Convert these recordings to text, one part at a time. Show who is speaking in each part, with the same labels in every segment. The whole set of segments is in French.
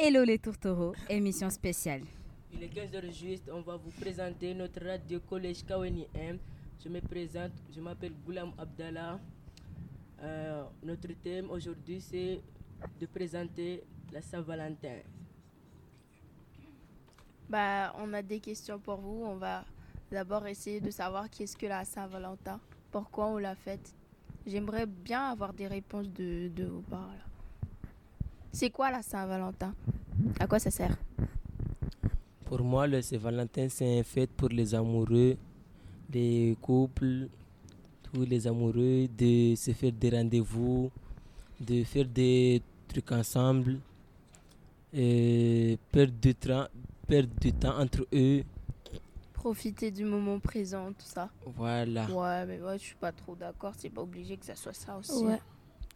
Speaker 1: Hello les tourtereaux, émission spéciale.
Speaker 2: Il est 15h juste, on va vous présenter notre radio collège Kaweni M. Je me présente, je m'appelle Goulam Abdallah. Euh, notre thème aujourd'hui c'est de présenter la Saint-Valentin.
Speaker 3: Bah, on a des questions pour vous. On va d'abord essayer de savoir qu'est-ce que la Saint-Valentin, pourquoi on la fête. J'aimerais bien avoir des réponses de, de vos parents. C'est quoi la Saint-Valentin? À quoi ça sert?
Speaker 2: Pour moi, le Saint-Valentin c'est une fête pour les amoureux, les couples, tous les amoureux, de se faire des rendez-vous, de faire des trucs ensemble, et perdre du, tra- perdre du temps entre eux.
Speaker 3: Profiter du moment présent, tout ça.
Speaker 2: Voilà.
Speaker 3: Ouais, mais moi je suis pas trop d'accord. C'est pas obligé que ça soit ça aussi.
Speaker 4: Ouais.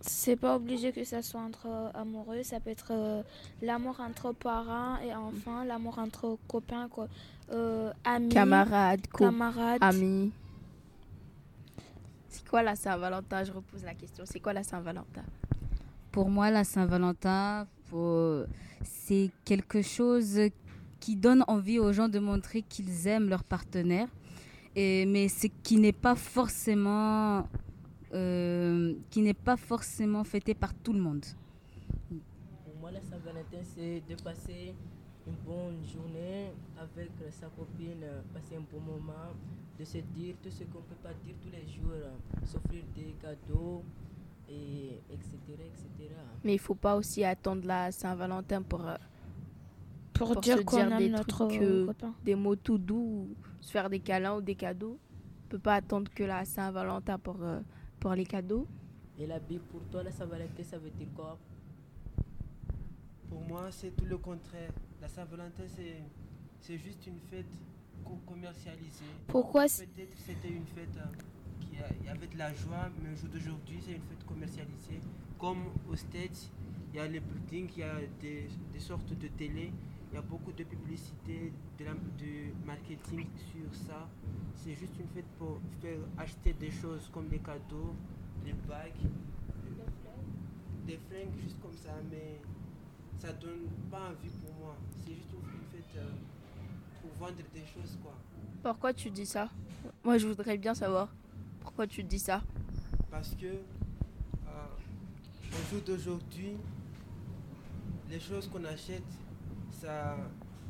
Speaker 4: C'est pas obligé que ça soit entre euh, amoureux, ça peut être euh, l'amour entre parents et enfants, l'amour entre copains, quoi. Euh, amis,
Speaker 3: Camarades,
Speaker 4: camarades.
Speaker 3: amis. C'est quoi la Saint-Valentin? Je repose la question. C'est quoi la Saint-Valentin?
Speaker 1: Pour moi, la Saint-Valentin, c'est quelque chose qui donne envie aux gens de montrer qu'ils aiment leur partenaire, et, mais c'est qui n'est pas forcément euh, qui n'est pas forcément fêté par tout le monde.
Speaker 2: Pour moi, la Saint-Valentin, c'est de passer une bonne journée avec sa copine, passer un bon moment, de se dire tout ce qu'on ne peut pas dire tous les jours, s'offrir des cadeaux, et etc. etc.
Speaker 3: Mais il faut pas aussi attendre la Saint-Valentin pour euh,
Speaker 4: pour,
Speaker 3: pour
Speaker 4: dire
Speaker 3: se
Speaker 4: qu'on
Speaker 3: dire
Speaker 4: aime
Speaker 3: des
Speaker 4: notre
Speaker 3: trucs, euh, des mots tout doux, ou se faire des câlins ou des cadeaux. On peut pas attendre que la Saint-Valentin pour, euh, pour les cadeaux.
Speaker 2: Et la Bible, pour toi, la Saint-Valentin, ça veut dire quoi?
Speaker 5: Pour moi, c'est tout le contraire. La Saint-Valentin, c'est, c'est juste une fête co- commercialisée.
Speaker 4: Pourquoi
Speaker 5: Peut-être c'était une fête euh, qui a- avait de la joie, mais au jour d'aujourd'hui, c'est une fête commercialisée. Comme aux States, il y a les buildings, il y a des, des sortes de télé, il y a beaucoup de publicité, de, la- de marketing sur ça. C'est juste une fête pour faire acheter des choses comme des cadeaux, des bagues, des fringues, juste comme ça, mais ça donne pas envie pour moi. C'est juste une une fête euh, pour vendre des choses, quoi.
Speaker 3: Pourquoi tu dis ça? Moi, je voudrais bien savoir pourquoi tu dis ça.
Speaker 5: Parce que euh, au jour d'aujourd'hui, les choses qu'on achète, ça,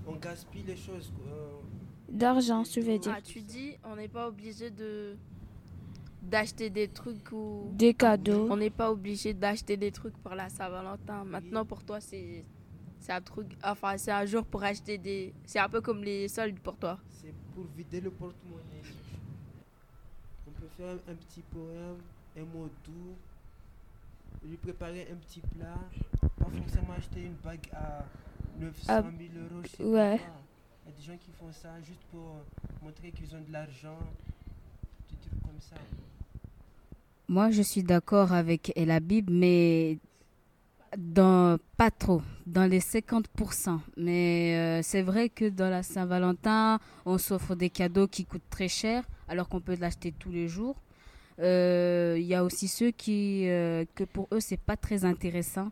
Speaker 5: on gaspille les choses. euh,
Speaker 4: D'argent, tu veux dire.
Speaker 3: Ah, tu dis, on n'est pas obligé de d'acheter des trucs ou
Speaker 4: Des cadeaux.
Speaker 3: on n'est pas obligé d'acheter des trucs pour la Saint-Valentin. Maintenant, pour toi, c'est c'est un truc, enfin, c'est un jour pour acheter des. C'est un peu comme les soldes pour toi.
Speaker 5: c'est pour vider le porte-monnaie. On peut faire un petit poème, un mot doux, lui préparer un petit plat, pas forcément acheter une bague à 900
Speaker 4: Ah,
Speaker 5: 000 euros. je sais
Speaker 4: ouais.
Speaker 5: pas. Il y a des gens qui font ça juste pour montrer qu'ils ont de l'argent, des trucs comme ça.
Speaker 1: Moi, je suis d'accord avec la Bible, mais dans pas trop, dans les 50%. Mais euh, c'est vrai que dans la Saint-Valentin, on s'offre des cadeaux qui coûtent très cher, alors qu'on peut l'acheter tous les jours. Euh, Il y a aussi ceux qui, euh, que pour eux, c'est pas très intéressant.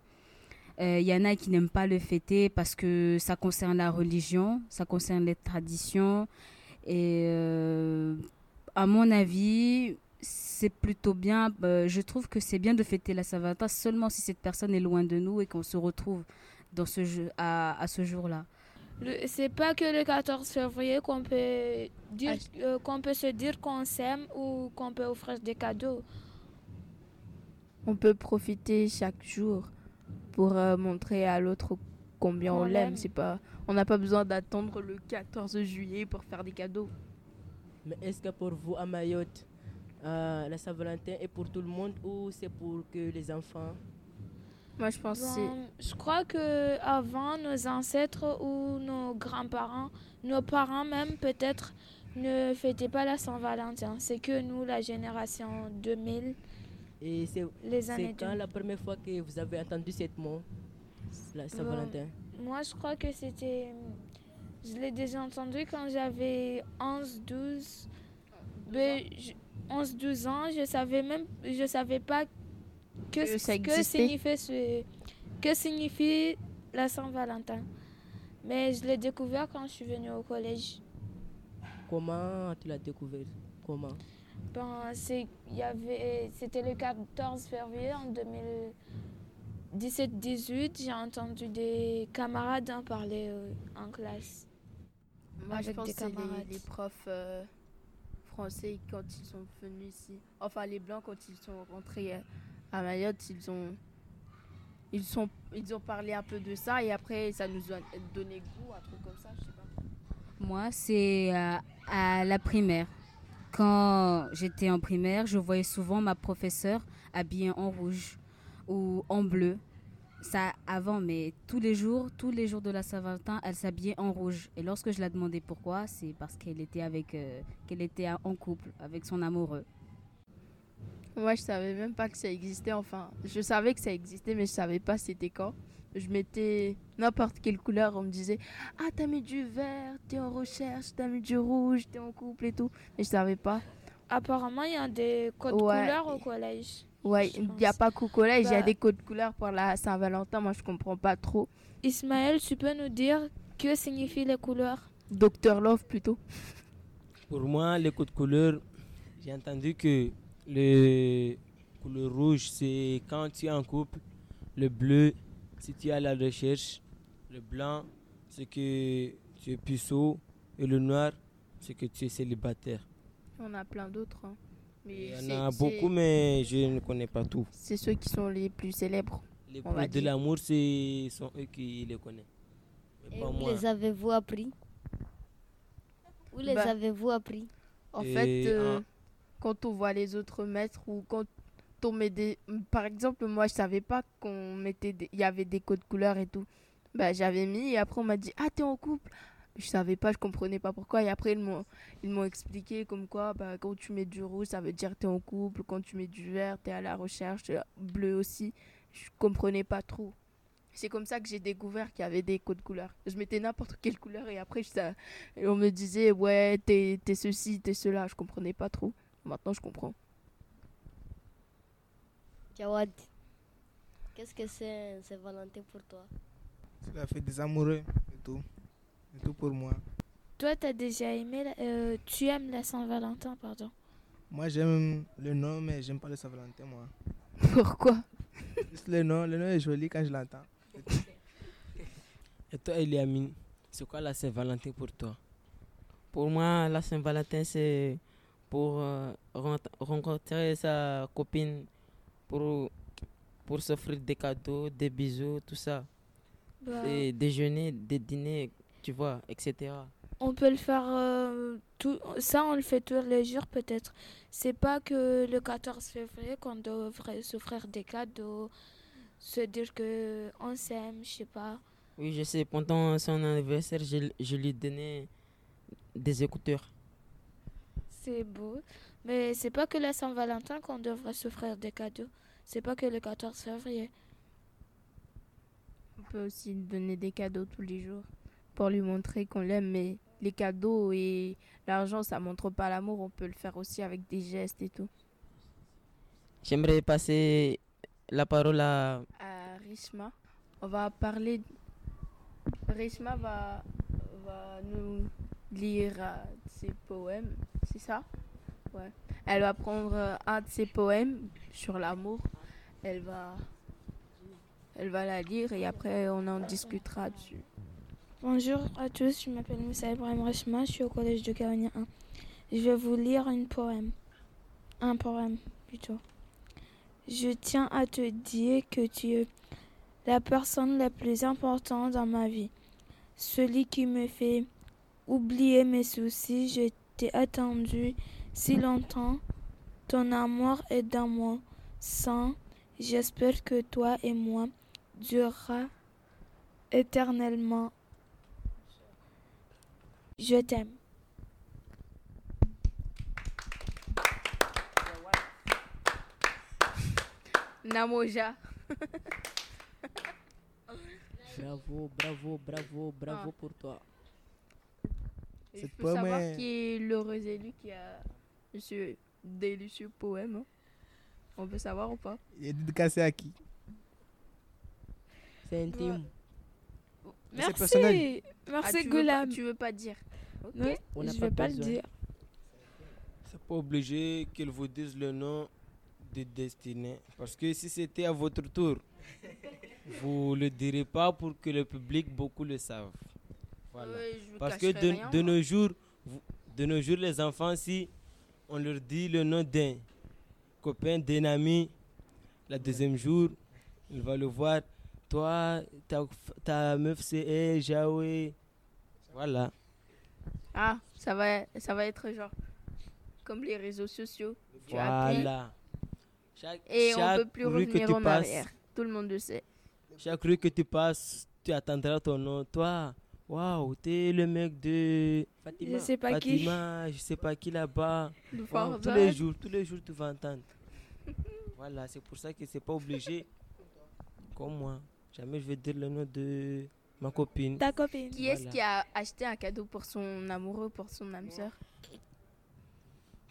Speaker 1: Euh, Il y en a qui n'aiment pas le fêter parce que ça concerne la religion, ça concerne les traditions. Et euh, à mon avis, c'est plutôt bien. euh, je trouve que c'est bien de fêter la Saint-Valentin seulement si cette personne est loin de nous et qu'on se retrouve dans ce jeu, à, à ce jour-là.
Speaker 4: C'est pas que le 14 février qu'on peut dire, euh, qu'on peut se dire qu'on s'aime ou qu'on peut offrir des cadeaux.
Speaker 3: On peut profiter chaque jour pour euh, montrer à l'autre combien
Speaker 4: On
Speaker 3: on l'aime. C'est pas, on n'a pas besoin d'attendre le 14 juillet pour faire des cadeaux.
Speaker 2: Mais est-ce que pour vous, à Mayotte, euh, la Saint-Valentin est pour tout le monde ou c'est pour que les enfants?
Speaker 3: Moi, je pense que c'est
Speaker 4: Bon, je crois que avant nos ancêtres ou nos grands-parents, nos parents même peut-être ne fêtaient pas la Saint-Valentin. C'est que nous, la génération 2000,
Speaker 2: Et c'est quand
Speaker 4: 2000.
Speaker 2: la première fois que vous avez entendu ce mot, la Saint-Valentin?
Speaker 4: Moi, je crois que c'était. Je l'ai déjà entendu quand j'avais 11, 12. Ben, je- 11, 12 ans. Je savais même. Je savais pas que,
Speaker 3: Que ça
Speaker 4: que signifie ce. Que signifie la Saint-Valentin. Mais je l'ai découvert quand je suis venue au collège.
Speaker 2: Comment tu l'as découvert? Comment?
Speaker 4: Ben, c'est, il y avait, c'était le 14 février en 2017-18. J'ai entendu des camarades en parler euh, en classe.
Speaker 3: Moi, je
Speaker 4: Avec
Speaker 3: pense
Speaker 4: des
Speaker 3: que c'est les,
Speaker 4: camarades.
Speaker 3: les profs euh, français quand ils sont venus ici. Enfin, les blancs quand ils sont rentrés euh, à Mayotte, ils ont, ils sont, ils ont parlé un peu de ça et après ça nous a donné goût, un truc comme ça, je sais pas.
Speaker 1: Moi, c'est euh, à la primaire. Quand j'étais en primaire, je voyais souvent ma professeure habillée en rouge ou en bleu. Ça avant, mais tous les jours, tous les jours de la Saint-Valentin, elle s'habillait en rouge. Et lorsque je la demandais pourquoi, c'est parce qu'elle était avec, euh, qu'elle était en couple avec son amoureux.
Speaker 3: Moi, je savais même pas que ça existait. Enfin, je savais que ça existait, mais je savais pas c'était quand. Je mettais n'importe quelle couleur. On me disait Ah, t'as mis du vert, t'es en recherche, t'as mis du rouge, t'es en couple et tout. Mais je savais pas.
Speaker 4: Apparemment, il y a des codes
Speaker 3: Ouais.
Speaker 4: couleurs au collège.
Speaker 3: Ouais, il n'y a pas qu'au collège, il y a
Speaker 4: Bah-
Speaker 3: des codes couleurs pour la Saint-Valentin. Moi, je comprends pas trop.
Speaker 4: Ismaël, tu peux nous dire que signifient les couleurs?
Speaker 3: Docteur Love plutôt.
Speaker 2: Pour moi, les codes couleurs, j'ai entendu que le couleur rouge, c'est quand tu es en couple. Le bleu, si tu es à la recherche. Le blanc, c'est que tu es puceau. Et le noir, c'est que tu es célibataire.
Speaker 3: On a plein d'autres. hein. Mais
Speaker 2: Il y en a beaucoup, mais je ne connais pas tout.
Speaker 3: C'est ceux qui sont les plus célèbres.
Speaker 2: Les plus de l'amour, ce sont eux qui les connaissent. Mais
Speaker 6: Et
Speaker 2: pas
Speaker 6: les avez-vous appris? Où les
Speaker 3: Bah,
Speaker 6: avez-vous appris?
Speaker 3: En fait, euh, quand on voit les autres mettre ou quand on. Par exemple, moi, je savais pas qu'on mettait... Il y avait des codes couleurs et tout. Bah, j'avais mis et après, on m'a dit « Ah, t'es en couple ?» Je savais pas, je comprenais pas pourquoi. Et après, ils m'ont, ils m'ont expliqué comme quoi, bah, quand tu mets du rouge, ça veut dire t'es en couple. Quand tu mets du vert, t'es à la recherche. Bleu aussi. Je comprenais pas trop. C'est comme ça que j'ai découvert qu'il y avait des codes couleurs. Je mettais n'importe quelle couleur et après, et on me disait, ouais, t'es, t'es ceci, t'es cela. Je comprenais pas trop. Maintenant, je comprends.
Speaker 6: Jawad, qu'est-ce que c'est Saint-Valentin pour toi?
Speaker 7: C'est la fête des amoureux et tout. Et tout pour moi.
Speaker 4: Toi, tu as déjà aimé, la- euh, tu aimes la Saint-Valentin, pardon?
Speaker 7: Moi, j'aime le nom, mais j'aime pas le Saint-Valentin, moi.
Speaker 3: Pourquoi?
Speaker 7: Juste le nom, le nom est joli quand je l'entends.
Speaker 2: Et toi, Eliamine, c'est quoi la Saint-Valentin pour toi?
Speaker 5: Pour moi, la Saint-Valentin, c'est pour euh, rencontrer sa copine, pour, pour s'offrir des cadeaux, des bisous, tout ça.
Speaker 4: Bah,
Speaker 5: Et déjeuner, des dîners, tu vois, etc.
Speaker 4: on peut le faire euh, tout, ça, on le fait tous les jours peut-être. C'est pas que le 14 février qu'on devrait s'offrir des cadeaux, se dire que on s'aime, je sais pas.
Speaker 5: Oui, je sais, pendant son anniversaire, je, je lui donnais des écouteurs.
Speaker 4: C'est beau. Mais c'est pas que la Saint-Valentin qu'on devrait s'offrir des cadeaux. C'est pas que le 14 février.
Speaker 3: On peut aussi donner des cadeaux tous les jours pour lui montrer qu'on l'aime. Mais les cadeaux et l'argent, ça montre pas l'amour. On peut le faire aussi avec des gestes et tout.
Speaker 5: J'aimerais passer la parole à
Speaker 3: À Rishma, on va parler. Rishma va, va nous lire euh, ses poèmes, c'est ça? Elle va prendre euh, un de ses poèmes sur l'amour. Elle va, la lire et après on en discutera dessus.
Speaker 4: Bonjour à tous, je m'appelle Moussa Ibrahim Rachma, je suis au collège de Caronia 1. Je vais vous lire un poème. Un poème plutôt. Je tiens à te dire que tu es la personne la plus importante dans ma vie. Celui qui me fait oublier mes soucis, je t'ai attendu si longtemps. Ton amour est dans mon sang. J'espère que toi et moi durera éternellement. Je t'aime.
Speaker 3: Namoja.
Speaker 2: Bravo, bravo, bravo, bravo
Speaker 3: Ah.
Speaker 2: pour toi.
Speaker 3: Et
Speaker 7: Cette
Speaker 3: je peux savoir
Speaker 7: poème
Speaker 3: qui est l'heureux élu qui a ce délicieux poème. hein On peut savoir ou pas?
Speaker 7: Il est dédicacé à qui?
Speaker 2: C'est intime.
Speaker 7: c'est personnel.
Speaker 4: Merci. Merci,
Speaker 3: Ah, tu, veux pas,
Speaker 4: Goulam.
Speaker 3: tu veux pas dire.
Speaker 4: Non,
Speaker 2: On n'a
Speaker 4: je
Speaker 2: pas
Speaker 4: vais pas le
Speaker 2: besoin.
Speaker 4: dire.
Speaker 2: C'est pas obligé qu'elle vous dise le nom de destinée. Parce que si c'était à votre tour, vous le direz pas pour que le public beaucoup le savent. Voilà. Parce que de,
Speaker 3: rien,
Speaker 2: de
Speaker 3: moi.
Speaker 2: nos jours, vous- de nos jours, les enfants, si on leur dit le nom d'un copain, d'un ami, la deuxième jour, il va le voir. Toi, ta, ta meuf, c'est Jaoué. Voilà.
Speaker 3: Ah, ça va, ça va être genre comme les réseaux sociaux. Tu
Speaker 2: Voilà. Chaque,
Speaker 3: et on
Speaker 2: chaque
Speaker 3: peut plus revenir en
Speaker 2: passes,
Speaker 3: arrière. Tout le monde le sait.
Speaker 2: Chaque rue que tu passes, tu attendras ton nom. Toi, waouh, t'es le mec de
Speaker 4: Je
Speaker 2: Fatima.
Speaker 4: sais pas qui.
Speaker 2: Je sais pas qui là-bas. Tous les jours, tous les jours, tu vas entendre. voilà, c'est pour ça que c'est pas obligé. Comme moi. Jamais je vais dire le nom de ma copine.
Speaker 4: Ta copine.
Speaker 3: Qui est-ce qui a acheté un cadeau pour son amoureux, pour son âme sœur?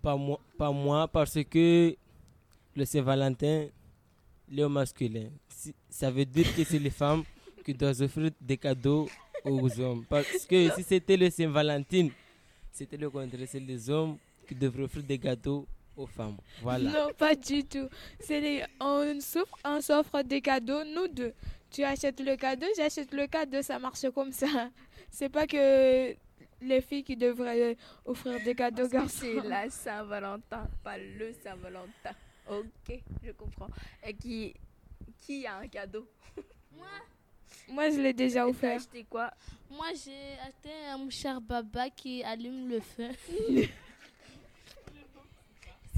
Speaker 2: Pas moi, pas moi, parce que le Saint-Valentin, il est au masculin. Ça veut dire que c'est les femmes qui doivent offrir des cadeaux aux hommes. Parce que si c'était le Saint-Valentin, c'était le contraire. C'est les hommes qui devraient offrir des cadeaux aux femmes. Voilà.
Speaker 4: Non, pas du tout. C'est les... on s'offre, on s'offre des cadeaux, nous deux. Tu achètes le cadeau, j'achète le cadeau, ça marche comme ça. C'est pas que les filles qui devraient offrir des cadeaux aux garçons.
Speaker 3: c'est la Saint-Valentin, pas le Saint-Valentin. Ok, je comprends. Et qui, qui a un cadeau?
Speaker 4: Moi, je l'ai déjà
Speaker 3: T'as
Speaker 4: offert.
Speaker 3: acheté quoi?
Speaker 6: Moi, j'ai acheté un mouchard baba qui allume le feu.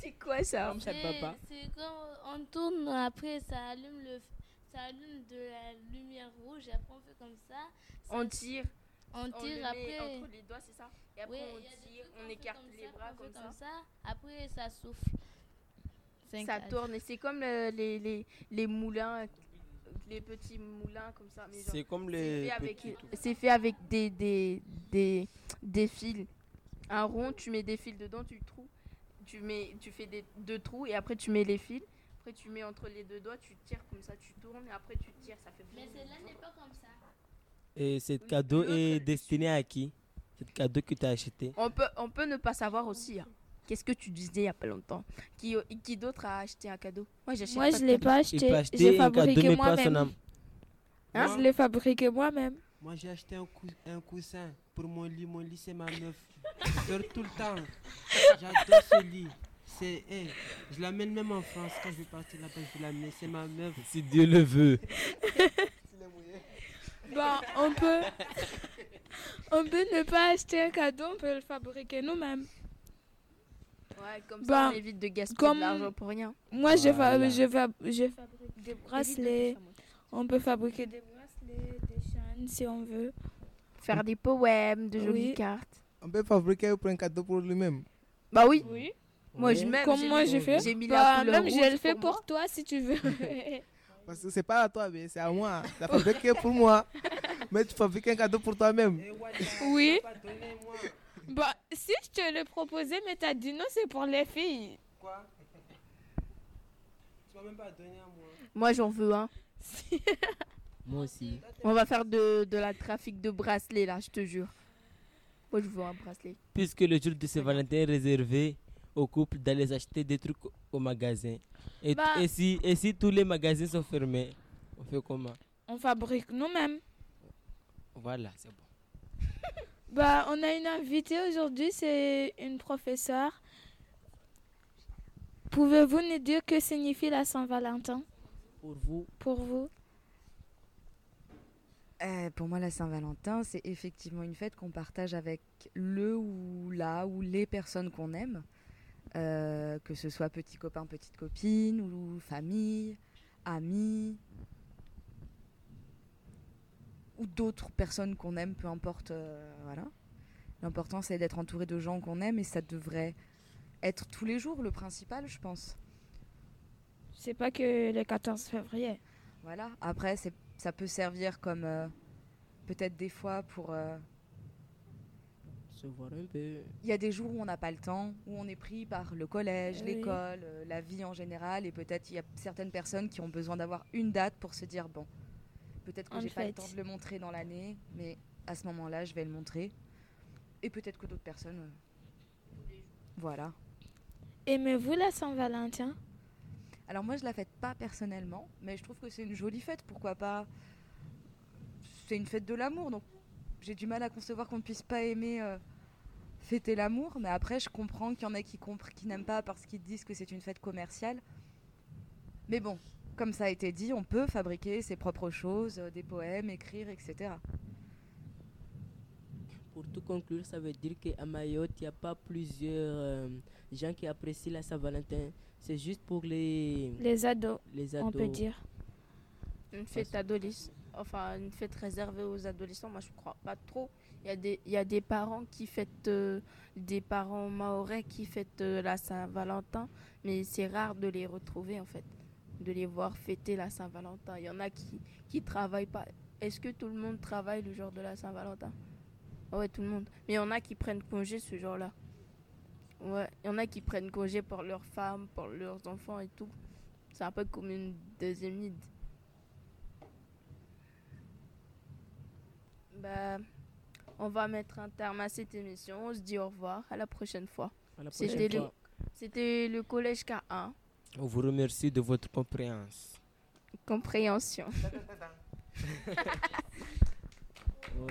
Speaker 3: C'est quoi ça
Speaker 6: C'est c'est quand on tourne, après ça allume, le, ça allume de la lumière rouge, après on fait comme ça.
Speaker 3: On tire,
Speaker 6: On
Speaker 3: on le
Speaker 6: tire
Speaker 3: met
Speaker 6: après.
Speaker 3: entre les doigts, c'est ça? Et après
Speaker 6: Oui,
Speaker 3: on tire, on écarte
Speaker 6: comme
Speaker 3: les
Speaker 6: ça,
Speaker 3: bras comme ça.
Speaker 6: Après, ça souffle.
Speaker 3: Ça tourne et c'est comme le- les, les, les moulins, les petits moulins comme ça.
Speaker 2: C'est comme
Speaker 3: c'est
Speaker 2: les
Speaker 3: fait avec,
Speaker 2: petits-
Speaker 3: c'est fait avec des, des, des, des fils. Un rond, tu mets des fils dedans, tu trous. Tu, mets, tu fais des, deux trous et après tu mets les fils. Après tu mets entre les deux doigts, tu tires comme ça, tu tournes et après tu tires, ça fait
Speaker 6: Mais celle-là n'est pas comme ça.
Speaker 2: Et ce cadeau est destiné à qui? Ce cadeau que tu as acheté.
Speaker 3: On peut, on peut ne pas savoir aussi. hein. Qu'est-ce que tu disais il y a pas longtemps? Qui, qui d'autre a acheté un cadeau? Moi j'achète
Speaker 4: Moi,
Speaker 3: pas
Speaker 4: je
Speaker 3: de
Speaker 4: l'ai
Speaker 3: cadeau.
Speaker 4: pas acheté. J'ai
Speaker 2: un cadeau,
Speaker 4: fabriqué
Speaker 2: mais pas son
Speaker 4: moi-même.
Speaker 2: âme.
Speaker 3: Hein?
Speaker 4: Je l'ai fabriqué moi-même.
Speaker 5: Moi j'ai acheté un, cou- un coussin pour mon lit. Mon lit c'est ma meuf. Je dors tout le temps. J'adore ce lit. C'est, hey, je l'amène même en France. Quand je vais partir là-bas, je vais l'amener. C'est ma meuf.
Speaker 2: Si Dieu le veut.
Speaker 4: Bon, on peut... on peut ne pas acheter un cadeau, on peut le fabriquer nous-mêmes.
Speaker 3: Ouais, comme ça
Speaker 4: Bah,
Speaker 3: on évite de gaspiller
Speaker 4: comme-
Speaker 3: de l'argent pour rien.
Speaker 4: Moi, je, fa- je, fa- je fabrique des bracelets. On peut fabriquer des bracelets, des chaînes si on veut.
Speaker 3: Faire des poèmes, de jolies
Speaker 4: Oui.
Speaker 3: cartes.
Speaker 7: On peut fabriquer pour un cadeau pour lui-même.
Speaker 3: Bah oui,
Speaker 4: Oui.
Speaker 3: moi je m'aime.
Speaker 4: Comme
Speaker 3: j'ai
Speaker 4: moi, j'ai fait.
Speaker 3: J'ai mis
Speaker 4: Bah,
Speaker 3: la couleur
Speaker 4: même, je le fais
Speaker 3: pour
Speaker 4: pour toi si tu veux.
Speaker 7: Parce que c'est pas à toi, mais c'est à moi. As fabriqué pour moi. Mais tu fabriques un cadeau pour toi-même.
Speaker 4: Oui. Bah, si je te le proposais, mais t'as dit non, c'est pour les filles.
Speaker 5: Quoi? Tu m'as même pas donné à moi.
Speaker 3: Moi j'en veux un.
Speaker 2: Moi aussi.
Speaker 3: On va faire de, de la trafic de bracelets là, je te jure. Moi je veux un bracelet.
Speaker 2: Puisque le jour de Saint-Valentin est réservé aux couples d'aller acheter des trucs au magasin. Et,
Speaker 4: Bah-
Speaker 2: et si, et si tous les magasins sont fermés, on fait comment?
Speaker 4: On fabrique nous-mêmes.
Speaker 2: Voilà, c'est bon.
Speaker 4: Bah, on a une invitée aujourd'hui, c'est une professeure. Pouvez-vous nous dire que signifie la Saint-Valentin?
Speaker 2: Pour vous,
Speaker 4: pour vous.
Speaker 8: Euh, pour moi, la Saint-Valentin, c'est effectivement une fête qu'on partage avec le ou la ou les personnes qu'on aime, Euh, que ce soit petit copain, petite copine, ou famille, amis, ou d'autres personnes qu'on aime, peu importe. euh, voilà. L'important, c'est d'être entouré de gens qu'on aime et ça devrait être tous les jours le principal, je pense.
Speaker 4: C'est pas que le 14 février.
Speaker 8: Voilà. Après, c'est- ça peut servir comme euh, peut-être des fois pour. euh,
Speaker 2: se voir un peu.
Speaker 8: Il y a des jours où on n'a pas le temps, où on est pris par le collège,
Speaker 4: Oui.
Speaker 8: l'école, euh, la vie en général, et peut-être il y a certaines personnes qui ont besoin d'avoir une date pour se dire bon, Peut-être que j'ai pas le temps de le montrer dans l'année, mais à ce moment-là, je vais le montrer. Et peut-être que d'autres personnes. euh, Voilà.
Speaker 4: Aimez-vous la Saint-Valentin?
Speaker 8: Alors moi, je la fête pas personnellement, mais je trouve que c'est une jolie fête. Pourquoi pas? C'est une fête de l'amour, donc j'ai du mal à concevoir qu'on ne puisse pas aimer euh, fêter l'amour. Mais après, je comprends qu'il y en a qui n'aiment pas parce qu'ils disent que c'est une fête commerciale. Mais bon, comme ça a été dit, on peut fabriquer ses propres choses, euh, des poèmes, écrire, etc.
Speaker 2: Pour tout conclure, ça veut dire qu'à Mayotte, il n'y a pas plusieurs euh, gens qui apprécient la Saint-Valentin. C'est juste pour les,
Speaker 4: Les ados,
Speaker 2: les
Speaker 4: on
Speaker 2: ados.
Speaker 4: peut dire.
Speaker 3: Une fête adolescente, enfin une fête réservée aux adolescents, moi je crois pas trop. Il y a des, y a des parents qui fêtent, euh, des parents maorais qui fêtent euh, la Saint-Valentin, mais c'est rare de les retrouver en fait, de les voir fêter la Saint-Valentin. Il y en a qui qui travaillent pas. Est-ce que tout le monde travaille le jour de la Saint-Valentin? Ouais, tout le monde. Mais il y en a qui prennent congé ce jour-là. Ouais, il y en a qui prennent congé pour leurs femmes, pour leurs enfants et tout. C'est un peu comme une deuxième Eid. Bah, on va mettre un terme à cette émission. On se dit au revoir. À la prochaine fois. C'était le,
Speaker 2: fois.
Speaker 3: c'était le collège K1.
Speaker 2: On vous remercie de votre compréhension.
Speaker 3: Compréhension.
Speaker 2: Oh.